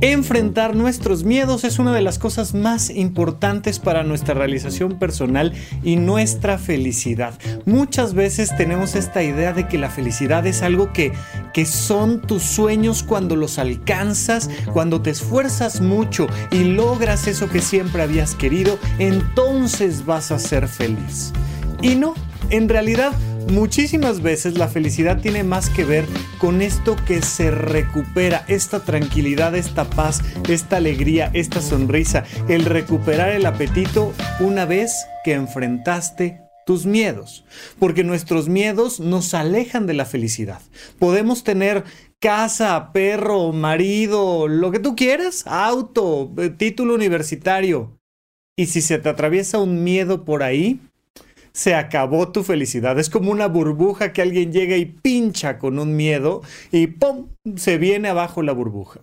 Enfrentar nuestros miedos es una de las cosas más importantes para nuestra realización personal y nuestra felicidad. Muchas veces tenemos esta idea de que la felicidad es algo que, que son tus sueños cuando los alcanzas, cuando te esfuerzas mucho y logras eso que siempre habías querido, entonces vas a ser feliz. Y no, en realidad Muchísimas veces la felicidad tiene más que ver con esto que se recupera, esta tranquilidad, esta paz, esta alegría, esta sonrisa, el recuperar el apetito una vez que enfrentaste tus miedos, porque nuestros miedos nos alejan de la felicidad. Podemos tener casa, perro, marido, lo que tú quieras, auto, eh, título universitario. Y si se te atraviesa un miedo por ahí, se acabó tu felicidad. Es como una burbuja que alguien llega y pincha con un miedo y ¡pum! se viene abajo la burbuja.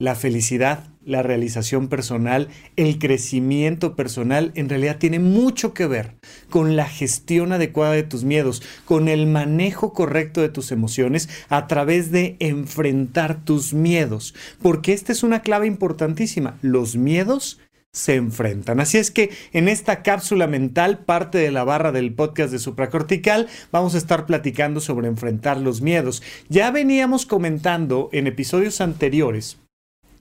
La felicidad, la realización personal, el crecimiento personal en realidad tiene mucho que ver con la gestión adecuada de tus miedos, con el manejo correcto de tus emociones a través de enfrentar tus miedos, porque esta es una clave importantísima. Los miedos se enfrentan. Así es que en esta cápsula mental, parte de la barra del podcast de supracortical, vamos a estar platicando sobre enfrentar los miedos. Ya veníamos comentando en episodios anteriores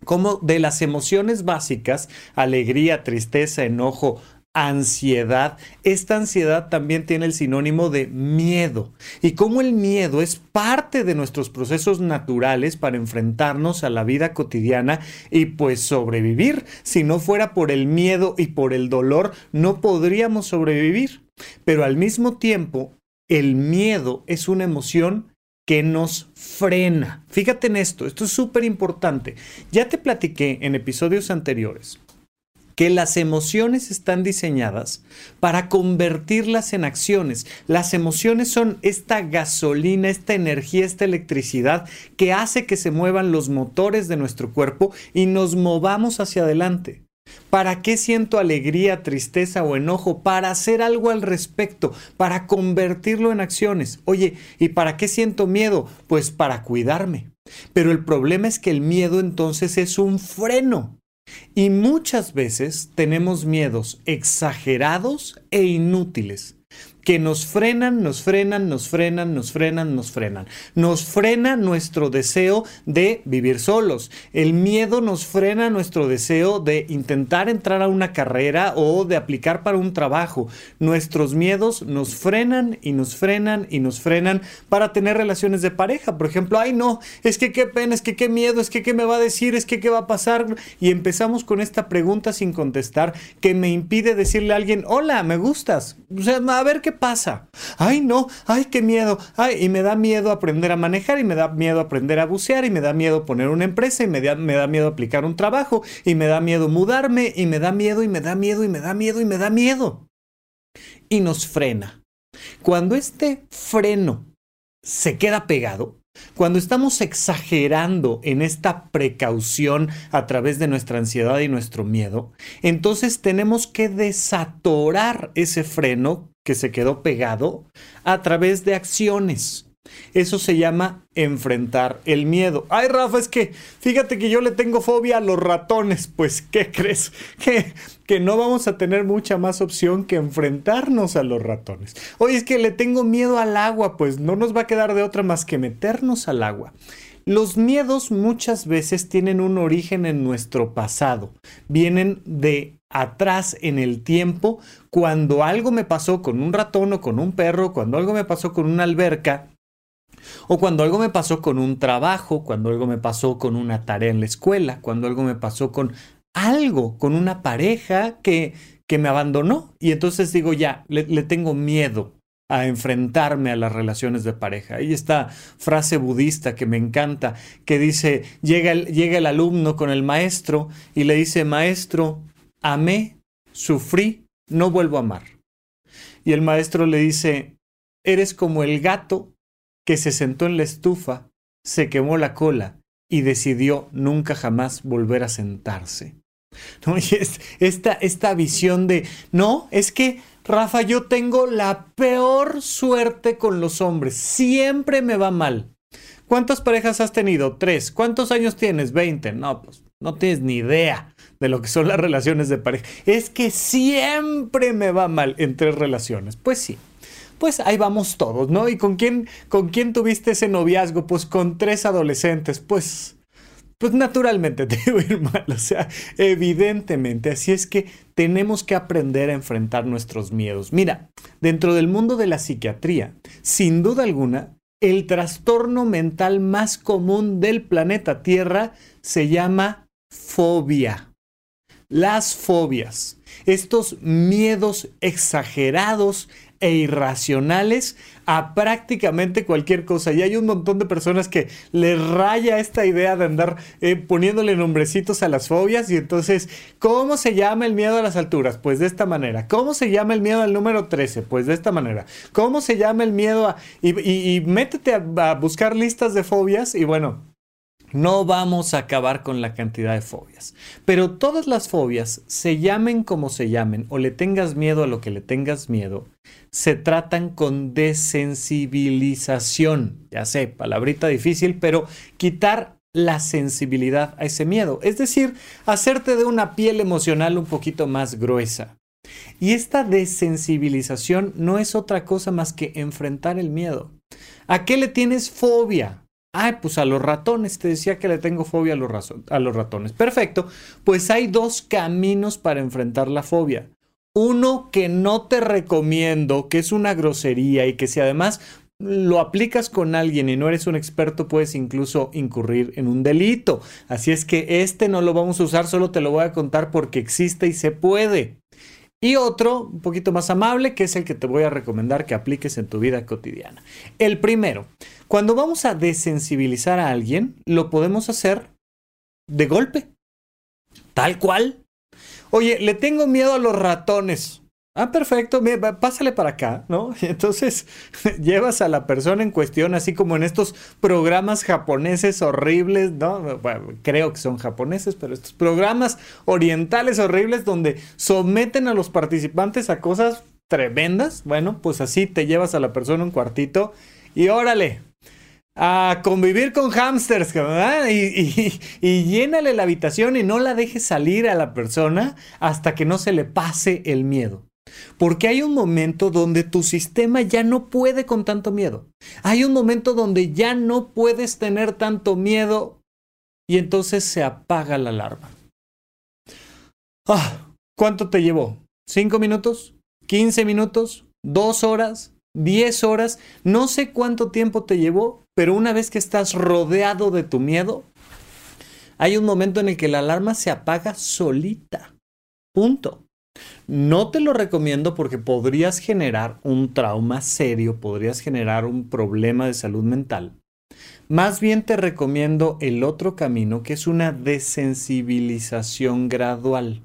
cómo de las emociones básicas, alegría, tristeza, enojo, ansiedad. Esta ansiedad también tiene el sinónimo de miedo. Y como el miedo es parte de nuestros procesos naturales para enfrentarnos a la vida cotidiana y pues sobrevivir. Si no fuera por el miedo y por el dolor, no podríamos sobrevivir. Pero al mismo tiempo, el miedo es una emoción que nos frena. Fíjate en esto, esto es súper importante. Ya te platiqué en episodios anteriores que las emociones están diseñadas para convertirlas en acciones. Las emociones son esta gasolina, esta energía, esta electricidad que hace que se muevan los motores de nuestro cuerpo y nos movamos hacia adelante. ¿Para qué siento alegría, tristeza o enojo? Para hacer algo al respecto, para convertirlo en acciones. Oye, ¿y para qué siento miedo? Pues para cuidarme. Pero el problema es que el miedo entonces es un freno. Y muchas veces tenemos miedos exagerados e inútiles que nos frenan, nos frenan, nos frenan, nos frenan, nos frenan. Nos frena nuestro deseo de vivir solos. El miedo nos frena nuestro deseo de intentar entrar a una carrera o de aplicar para un trabajo. Nuestros miedos nos frenan y nos frenan y nos frenan para tener relaciones de pareja. Por ejemplo, ay no, es que qué pena, es que qué miedo, es que qué me va a decir, es que qué va a pasar. Y empezamos con esta pregunta sin contestar que me impide decirle a alguien, hola, me gustas. O sea, a ver qué pasa? Ay, no, ay, qué miedo. Ay, y me da miedo aprender a manejar y me da miedo aprender a bucear y me da miedo poner una empresa y me da, me da miedo aplicar un trabajo y me da miedo mudarme y me da miedo y me da miedo y me da miedo y me da miedo. Y nos frena. Cuando este freno se queda pegado, cuando estamos exagerando en esta precaución a través de nuestra ansiedad y nuestro miedo, entonces tenemos que desatorar ese freno que se quedó pegado a través de acciones. Eso se llama enfrentar el miedo. Ay, Rafa, es que fíjate que yo le tengo fobia a los ratones. Pues, ¿qué crees? Que, que no vamos a tener mucha más opción que enfrentarnos a los ratones. Oye, es que le tengo miedo al agua. Pues no nos va a quedar de otra más que meternos al agua. Los miedos muchas veces tienen un origen en nuestro pasado. Vienen de atrás en el tiempo cuando algo me pasó con un ratón o con un perro, cuando algo me pasó con una alberca, o cuando algo me pasó con un trabajo, cuando algo me pasó con una tarea en la escuela, cuando algo me pasó con algo, con una pareja que, que me abandonó. Y entonces digo, ya, le, le tengo miedo a enfrentarme a las relaciones de pareja. Hay esta frase budista que me encanta, que dice, llega el, llega el alumno con el maestro y le dice, maestro, amé, sufrí, no vuelvo a amar. Y el maestro le dice, eres como el gato que se sentó en la estufa, se quemó la cola y decidió nunca jamás volver a sentarse. ¿No? esta, esta visión de, no, es que, Rafa, yo tengo la peor suerte con los hombres, siempre me va mal. ¿Cuántas parejas has tenido? Tres. ¿Cuántos años tienes? Veinte. No, pues no tienes ni idea de lo que son las relaciones de pareja. Es que siempre me va mal en tres relaciones. Pues sí. Pues ahí vamos todos, ¿no? ¿Y con quién, con quién tuviste ese noviazgo? Pues con tres adolescentes. Pues pues naturalmente te va a ir mal, o sea, evidentemente. Así es que tenemos que aprender a enfrentar nuestros miedos. Mira, dentro del mundo de la psiquiatría, sin duda alguna, el trastorno mental más común del planeta Tierra se llama fobia. Las fobias, estos miedos exagerados e irracionales a prácticamente cualquier cosa. Y hay un montón de personas que les raya esta idea de andar eh, poniéndole nombrecitos a las fobias. Y entonces, ¿cómo se llama el miedo a las alturas? Pues de esta manera. ¿Cómo se llama el miedo al número 13? Pues de esta manera. ¿Cómo se llama el miedo a... Y, métete a buscar listas de fobias y bueno, no vamos a acabar con la cantidad de fobias. Pero todas las fobias, se llamen como se llamen o le tengas miedo a lo que le tengas miedo, se tratan con desensibilización. Ya sé, palabrita difícil, pero quitar la sensibilidad a ese miedo. Es decir, hacerte de una piel emocional un poquito más gruesa. Y esta desensibilización no es otra cosa más que enfrentar el miedo. ¿A qué le tienes fobia? Ay, pues a los ratones, te decía que le tengo fobia a los, a los ratones. Perfecto, pues hay dos caminos para enfrentar la fobia. Uno que no te recomiendo, que es una grosería y que si además lo aplicas con alguien y no eres un experto, puedes incluso incurrir en un delito. Así es que este no lo vamos a usar, solo te lo voy a contar porque existe y se puede. Y otro, un poquito más amable, que es el que te voy a recomendar que apliques en tu vida cotidiana. El primero, cuando vamos a desensibilizar a alguien, lo podemos hacer de golpe. Tal cual. Oye, le tengo miedo a los ratones. Ah, perfecto, pásale para acá, ¿no? Y entonces llevas a la persona en cuestión, así como en estos programas japoneses horribles, ¿no? Creo que son japoneses, pero estos programas orientales horribles donde someten a los participantes a cosas tremendas. Bueno, pues así te llevas a la persona un cuartito y órale, a convivir con hamsters, ¿verdad? Y, y, llénale la habitación y no la dejes salir a la persona hasta que no se le pase el miedo. Porque hay un momento donde tu sistema ya no puede con tanto miedo. Hay un momento donde ya no puedes tener tanto miedo y entonces se apaga la alarma. Ah, ¿Cuánto te llevó? ¿Cinco minutos? ¿Quince minutos? ¿Dos horas? ¿Diez horas? No sé cuánto tiempo te llevó, pero una vez que estás rodeado de tu miedo, hay un momento en el que la alarma se apaga solita. Punto. No te lo recomiendo porque podrías generar un trauma serio, podrías generar un problema de salud mental. Más bien te recomiendo el otro camino que es una desensibilización gradual,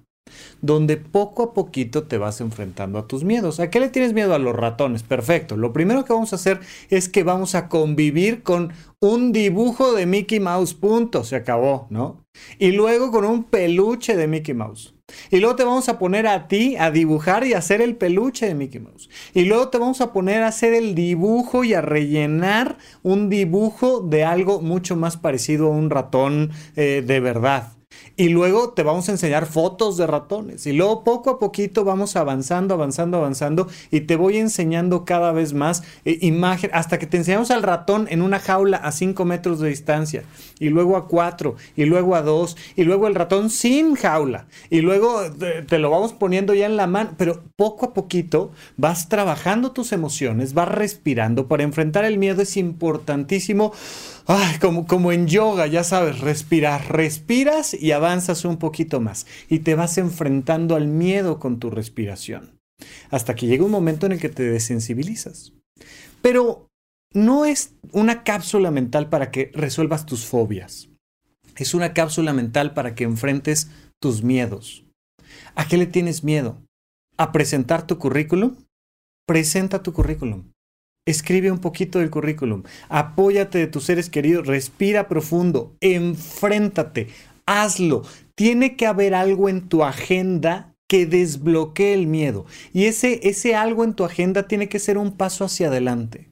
donde poco a poquito te vas enfrentando a tus miedos. ¿A qué le tienes miedo a los ratones? Perfecto. Lo primero que vamos a hacer es que vamos a convivir con un dibujo de Mickey Mouse, punto, se acabó, ¿no? Y luego con un peluche de Mickey Mouse. Y luego te vamos a poner a ti a dibujar y hacer el peluche de Mickey Mouse. Y luego te vamos a poner a hacer el dibujo y a rellenar un dibujo de algo mucho más parecido a un ratón eh, de verdad. Y luego te vamos a enseñar fotos de ratones. Y luego poco a poquito vamos avanzando, avanzando, avanzando. Y te voy enseñando cada vez más eh, imagen, hasta que te enseñamos al ratón en una jaula a 5 metros de distancia. Y luego a 4, y luego a 2, y luego el ratón sin jaula. Y luego te, te lo vamos poniendo ya en la mano. Pero poco a poquito vas trabajando tus emociones, vas respirando. Para enfrentar el miedo es importantísimo ay, como, como en yoga, ya sabes, respirar. Respiras y avanzas un poquito más y te vas enfrentando al miedo con tu respiración. Hasta que llega un momento en el que te desensibilizas. Pero no es una cápsula mental para que resuelvas tus fobias. Es una cápsula mental para que enfrentes tus miedos. ¿A qué le tienes miedo? ¿A presentar tu currículum? Presenta tu currículum. Escribe un poquito del currículum, apóyate de tus seres queridos, respira profundo, enfréntate, hazlo. Tiene que haber algo en tu agenda que desbloquee el miedo. Y ese, ese algo en tu agenda tiene que ser un paso hacia adelante.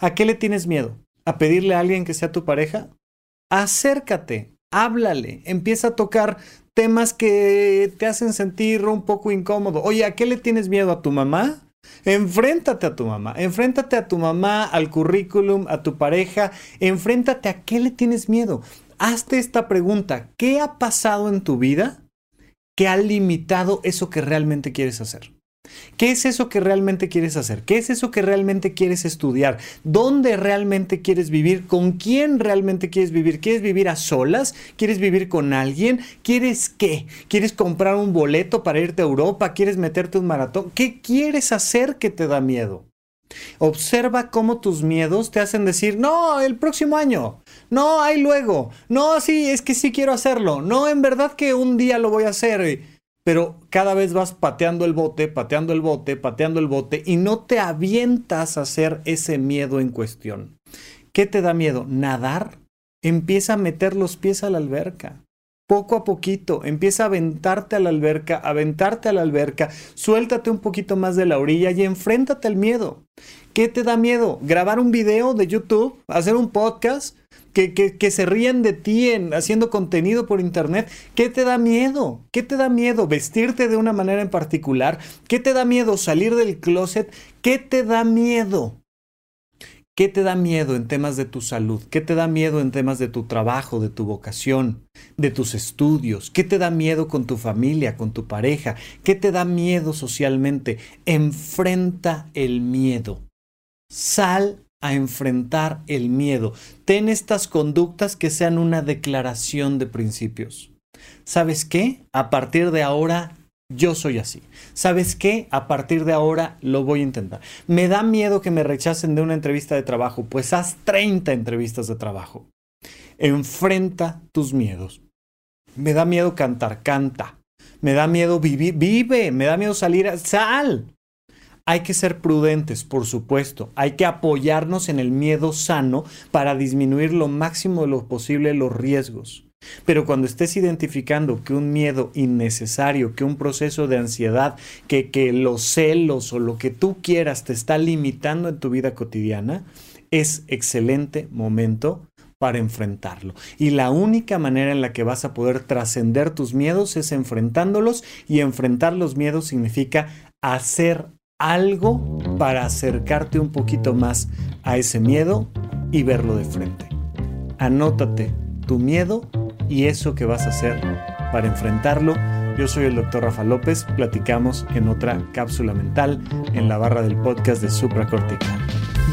¿A qué le tienes miedo? a pedirle a alguien que sea tu pareja? Acércate, háblale, empieza a tocar temas que te hacen sentir un poco incómodo. Oye, ¿a qué le tienes miedo a tu mamá? Enfréntate a tu mamá, enfréntate a tu mamá, al currículum, a tu pareja, enfréntate a qué le tienes miedo. Hazte esta pregunta, ¿qué ha pasado en tu vida que ha limitado eso que realmente quieres hacer? ¿Qué es eso que realmente quieres hacer? ¿Qué es eso que realmente quieres estudiar? ¿Dónde realmente quieres vivir? ¿Con quién realmente quieres vivir? ¿Quieres vivir a solas? ¿Quieres vivir con alguien? ¿Quieres qué? ¿Quieres comprar un boleto para irte a Europa? ¿Quieres meterte un maratón? ¿Qué quieres hacer que te da miedo? Observa cómo tus miedos te hacen decir, no, el próximo año, no, ahí luego, no, sí, es que sí quiero hacerlo, no, en verdad que un día lo voy a hacer pero cada vez vas pateando el bote, pateando el bote, pateando el bote y no te avientas a hacer ese miedo en cuestión. ¿Qué te da miedo? ¿Nadar? Empieza a meter los pies a la alberca. Poco a poquito, empieza a aventarte a la alberca, aventarte a la alberca, suéltate un poquito más de la orilla y enfréntate al miedo. ¿Qué te da miedo? ¿Grabar un video de YouTube? ¿Hacer un podcast? que, se ríen de ti en, haciendo contenido por internet. ¿Qué te da miedo? ¿Qué te da miedo? ¿Vestirte de una manera en particular? ¿Qué te da miedo? ¿Salir del closet? ¿Qué te da miedo? ¿Qué te da miedo en temas de tu salud? ¿Qué te da miedo en temas de tu trabajo, de tu vocación, de tus estudios? ¿Qué te da miedo con tu familia, con tu pareja? ¿Qué te da miedo socialmente? Enfrenta el miedo. Sal a enfrentar el miedo. Ten estas conductas que sean una declaración de principios. ¿Sabes qué? A partir de ahora yo soy así. ¿Sabes qué? A partir de ahora lo voy a intentar. Me da miedo que me rechacen de una entrevista de trabajo. Pues haz 30 entrevistas de trabajo. Enfrenta tus miedos. Me da miedo cantar, canta. Me da miedo vivir, vive. Me da miedo salir, sal. Hay que ser prudentes, por supuesto. Hay que apoyarnos en el miedo sano para disminuir lo máximo de lo posible los riesgos. Pero cuando estés identificando que un miedo innecesario, que un proceso de ansiedad, que, que los celos o lo que tú quieras te está limitando en tu vida cotidiana, es excelente momento para enfrentarlo. Y la única manera en la que vas a poder trascender tus miedos es enfrentándolos y enfrentar los miedos significa hacer algo para acercarte un poquito más a ese miedo y verlo de frente. Anótate tu miedo y eso que vas a hacer para enfrentarlo. Yo soy el doctor Rafa López, platicamos en otra cápsula mental en la barra del podcast de Supracortical.